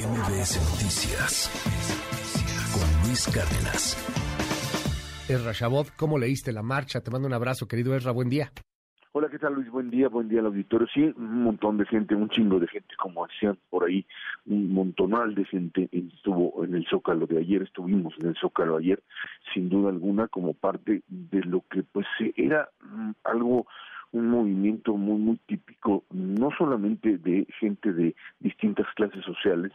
MBS Noticias con Luis Cárdenas. Esra Shabot, ¿cómo leíste la marcha? Te mando un abrazo, querido Esra, buen día. Hola, ¿qué tal Luis? Buen día, buen día al auditorio. Sí, un montón de gente, un chingo de gente, como decían por ahí, un montonal de gente estuvo en el Zócalo de ayer, estuvimos en el Zócalo ayer, sin duda alguna, como parte de lo que pues era mm, algo un movimiento muy muy típico no solamente de gente de distintas clases sociales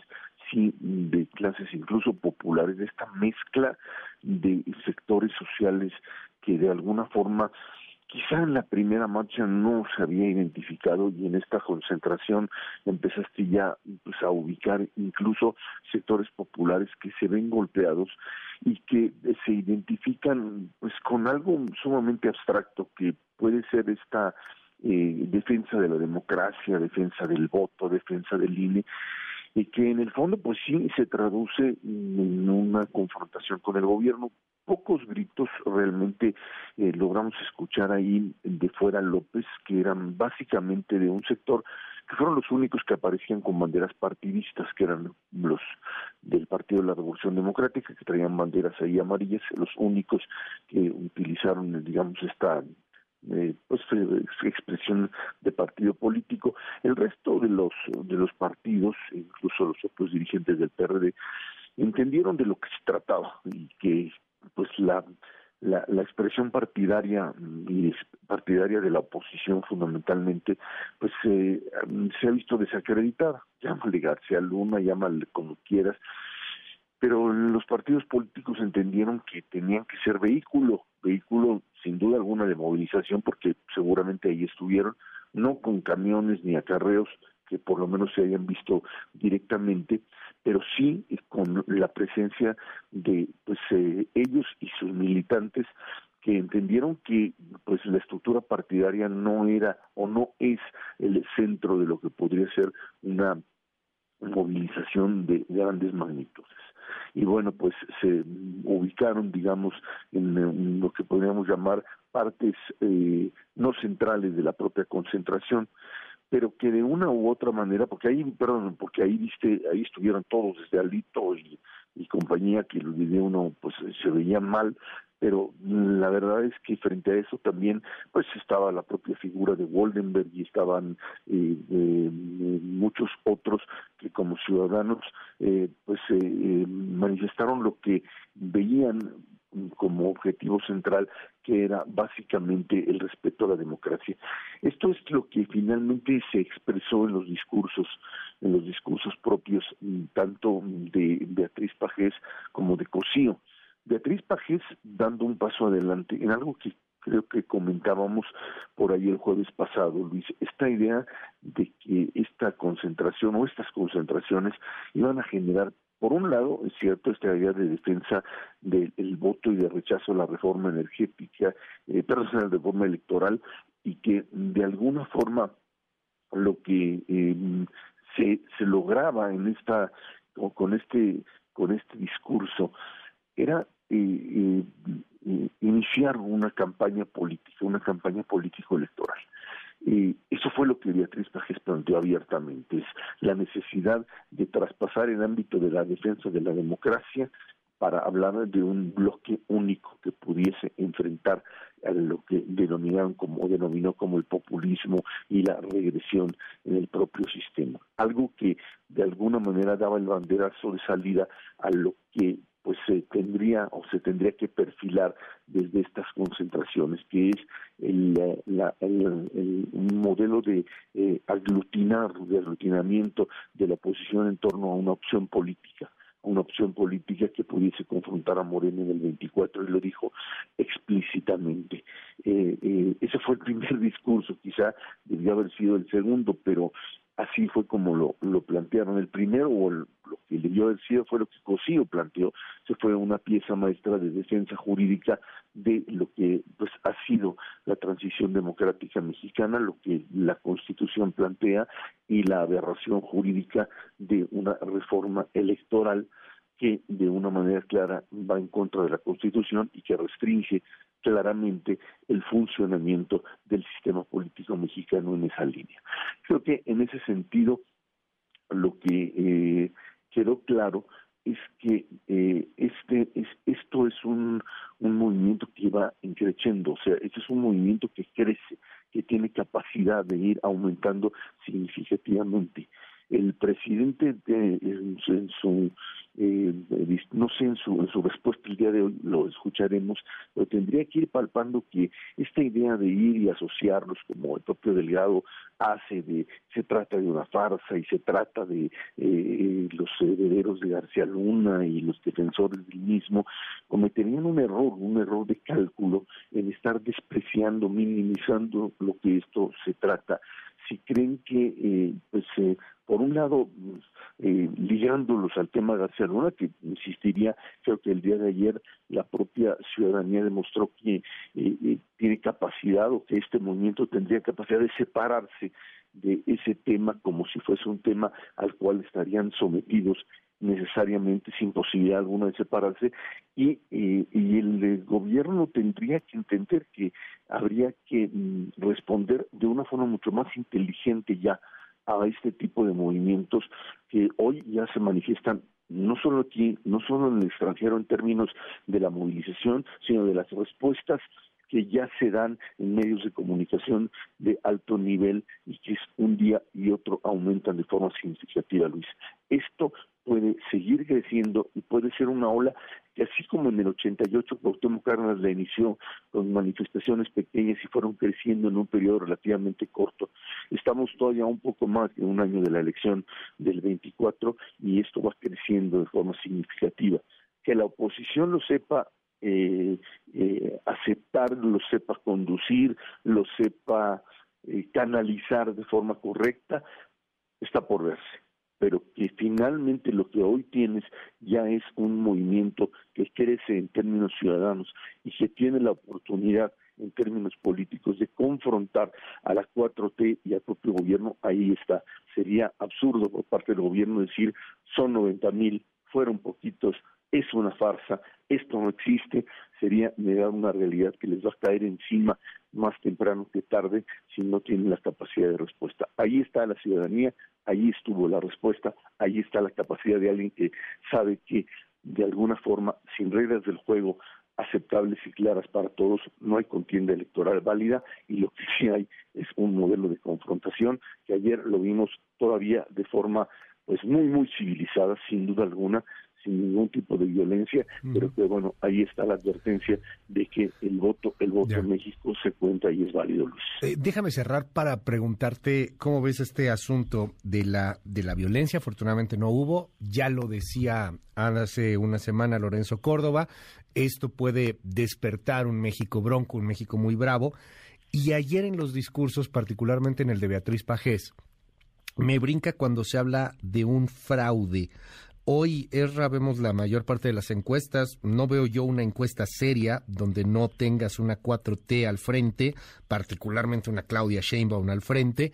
sino de clases incluso populares de esta mezcla de sectores sociales que de alguna forma quizá en la primera marcha no se había identificado y en esta concentración empezaste ya pues, a ubicar incluso sectores populares que se ven golpeados y que se identifican pues con algo sumamente abstracto que puede ser esta eh, defensa de la democracia, defensa del voto, defensa del INE, y que en el fondo pues sí se traduce en una confrontación con el gobierno. Pocos gritos realmente eh, logramos escuchar ahí de fuera López, que eran básicamente de un sector que fueron los únicos que aparecían con banderas partidistas, que eran los del Partido de la Revolución Democrática, que traían banderas ahí amarillas, los únicos que utilizaron, digamos, esta eh, pues expresión de partido político. El resto de los de los partidos incluso los otros dirigentes del PRD entendieron de lo que se trataba y que pues la la, expresión partidaria y partidaria de la oposición fundamentalmente pues eh, se ha visto desacreditada. Llámale García Luna llámale como quieras pero los partidos políticos entendieron que tenían que ser vehículo vehículo sin duda alguna de movilización porque seguramente ahí estuvieron no con camiones ni acarreos que por lo menos se hayan visto directamente, pero sí con la presencia de pues eh, ellos y sus militantes que entendieron que pues la estructura partidaria no era o no es el centro de lo que podría ser una movilización de grandes magnitudes. Y bueno pues se ubicaron digamos en, lo que podríamos llamar partes eh, no centrales de la propia concentración pero que de una u otra manera, porque ahí, perdón, porque ahí viste, ahí estuvieron todos desde Alito y, compañía que el video uno pues se veía mal, pero la verdad es que frente a eso también pues estaba la propia figura de Woldenberg y estaban eh, eh, muchos otros que como ciudadanos eh, pues manifestaron lo que veían como objetivo central que era básicamente el respeto a la democracia. Esto es lo que finalmente se expresó en los discursos, en los discursos propios tanto de Beatriz Pajés como de Cosío. Beatriz Pajés dando un paso adelante en algo que creo que comentábamos por ahí el jueves pasado, Luis, esta idea de que esta concentración o estas concentraciones iban a generar por un lado, es cierto, esta idea de defensa del voto y de rechazo a la reforma energética, eh, perdón, a la reforma electoral, y que de alguna forma lo que eh, se, lograba en esta con este con este discurso era eh, eh, iniciar una campaña política, una campaña político-electoral. Eh, eso fue lo que Beatriz Pajes planteó abiertamente, es la necesidad de traspasar el ámbito de la defensa de la democracia para hablar de un bloque único que pudiese enfrentar a lo que denominaron como denominó como el populismo y la regresión en el propio sistema. Algo que de alguna manera daba el banderazo de salida a lo que pues se tendría o se tendría que perfilar desde estas concentraciones, que es el, un modelo de eh, aglutinar, de aglutinamiento de la oposición en torno a una opción política una opción política que pudiese confrontar a Moreno en el 24, y lo dijo explícitamente. Eh, eh, ese fue el primer discurso, quizá debió haber sido el segundo, pero así fue como lo, lo plantearon. El primero, o lo que debió haber sido, fue lo que Cosío planteó, se fue una pieza maestra de defensa jurídica de lo que pues ha sido la transición democrática mexicana, lo que la Constitución plantea y la aberración jurídica de una reforma electoral que de una manera clara va en contra de la Constitución y que restringe claramente el funcionamiento del sistema político mexicano en esa línea. Creo que en ese sentido lo que eh, quedó claro es que eh, este es, esto es un, un movimiento que va creciendo, o sea, este es un movimiento que crece, que tiene capacidad de ir aumentando significativamente el presidente en, su eh, no sé en su en su respuesta el día de hoy lo escucharemos pero tendría que ir palpando que esta idea de ir y asociarlos como el propio Delgado hace de se trata de una farsa y se trata de eh, los herederos de García Luna y los defensores del mismo cometerían un error un error de cálculo en estar despreciando minimizando lo que esto se trata si creen que, eh, pues, eh, por un lado, eh, ligándolos al tema García Luna, que insistiría, creo que el día de ayer la propia ciudadanía demostró que eh, tiene capacidad o que este movimiento tendría capacidad de separarse de ese tema como si fuese un tema al cual estarían sometidos necesariamente sin posibilidad alguna de separarse y, eh, y el gobierno tendría que entender que habría que mm, responder de una forma mucho más inteligente ya a este tipo de movimientos que hoy ya se manifiestan no solo aquí, no solo en el extranjero en términos de la movilización, sino de las respuestas que ya se dan en medios de comunicación de alto nivel y que un día y otro aumentan de forma significativa, Luis. Esto puede seguir creciendo y puede ser una ola que así como en el 88 Cuauhtémoc Cárdenas la inició con manifestaciones pequeñas y fueron creciendo en un periodo relativamente corto, estamos todavía un poco más de un año de la elección del 24 y esto va creciendo de forma significativa. Que la oposición lo sepa eh, eh, aceptar, lo sepa conducir, lo sepa eh, canalizar de forma correcta, está por verse. Pero que finalmente lo que hoy tienes ya es un movimiento que crece en términos ciudadanos y que tiene la oportunidad en términos políticos de confrontar a la 4T y al propio gobierno, ahí está. Sería absurdo por parte del gobierno decir son 90 mil, fueron poquitos, es una farsa, esto no existe, sería negar una realidad que les va a caer encima más temprano que tarde si no tienen la capacidad de respuesta. Ahí está la ciudadanía, ahí estuvo la respuesta, ahí está la capacidad de alguien que sabe que de alguna forma, sin reglas del juego aceptables y claras para todos, no hay contienda electoral válida y lo que sí hay es un modelo de confrontación que ayer lo vimos todavía de forma pues muy muy civilizada sin duda alguna sin ningún tipo de violencia, pero que bueno, ahí está la advertencia de que el voto, el voto en México se cuenta y es válido, Luis. Eh, déjame cerrar para preguntarte cómo ves este asunto de la de la violencia. Afortunadamente no hubo, ya lo decía hace una semana Lorenzo Córdoba, esto puede despertar un México bronco, un México muy bravo. Y ayer en los discursos, particularmente en el de Beatriz Pajés, me brinca cuando se habla de un fraude. Hoy, Erra, vemos la mayor parte de las encuestas. No veo yo una encuesta seria donde no tengas una 4T al frente, particularmente una Claudia Sheinbaum al frente,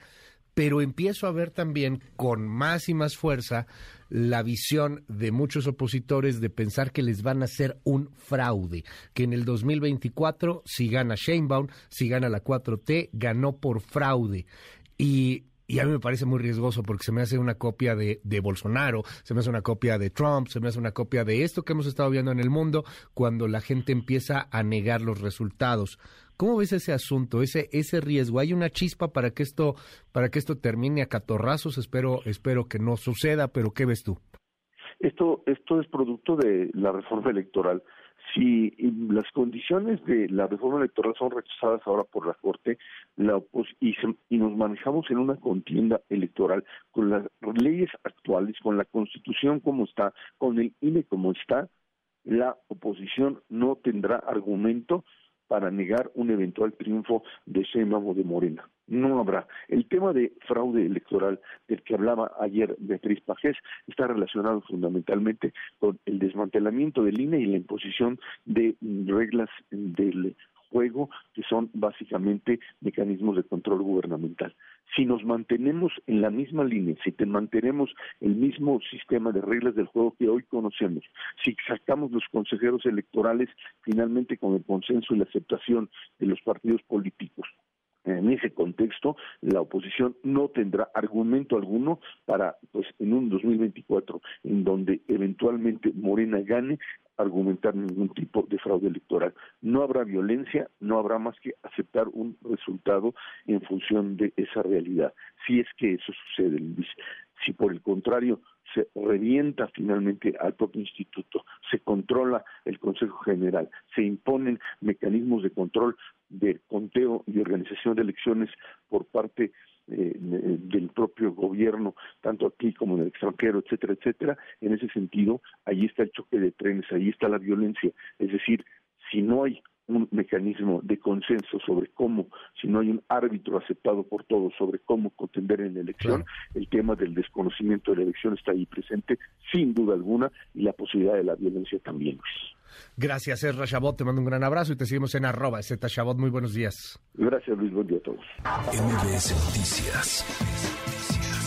pero empiezo a ver también con más y más fuerza la visión de muchos opositores de pensar que les van a hacer un fraude, que en el 2024, si gana Sheinbaum, si gana la 4T, ganó por fraude. Y y a mí me parece muy riesgoso porque se me hace una copia de, Bolsonaro, se me hace una copia de Trump, se me hace una copia de esto que hemos estado viendo en el mundo cuando la gente empieza a negar los resultados. ¿Cómo ves ese asunto, ese ese riesgo? ¿Hay una chispa para que esto para que esto termine a catorrazos? Espero espero que no suceda, pero ¿qué ves tú? Esto esto es producto de la reforma electoral si las condiciones de la reforma electoral son rechazadas ahora por la Corte la y, y nos manejamos en una contienda electoral con las leyes actuales, con la Constitución como está, con el INE como está, la oposición no tendrá argumento para negar un eventual triunfo de Sheinbaum o de Morena. No habrá. El tema de fraude electoral del que hablaba ayer Beatriz Pajés está relacionado fundamentalmente con el desmantelamiento del INE y la imposición de reglas del juego que son básicamente mecanismos de control gubernamental. Si nos mantenemos en la misma línea, si te mantenemos el mismo sistema de reglas del juego que hoy conocemos, si sacamos los consejeros electorales finalmente con el consenso y la aceptación de los partidos políticos, en ese contexto, la oposición no tendrá argumento alguno para, pues, en un 2024 en donde eventualmente Morena gane, argumentar ningún tipo de fraude electoral. No habrá violencia, no habrá más que aceptar un resultado en función de esa realidad. Si es que eso sucede, Luis. Si por el contrario se revienta finalmente al propio instituto, se controla el Consejo General, se imponen mecanismos de control de conteo y organización de elecciones por parte eh, del propio gobierno, tanto aquí como en el extranjero, etcétera, etcétera. En ese sentido, ahí está el choque de trenes, ahí está la violencia. Es decir, si no hay un mecanismo de consenso sobre cómo, si no hay un árbitro aceptado por todos sobre cómo contender en la elección, el tema del desconocimiento de la elección está ahí presente, sin duda alguna, y la posibilidad de la violencia también. Gracias, Ezra Chabot. Te mando un gran abrazo y te seguimos en arroba Z Chabot. Muy buenos días. Gracias, Luis. Buen día a todos. MBS Noticias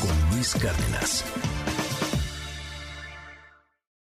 con Luis Cárdenas.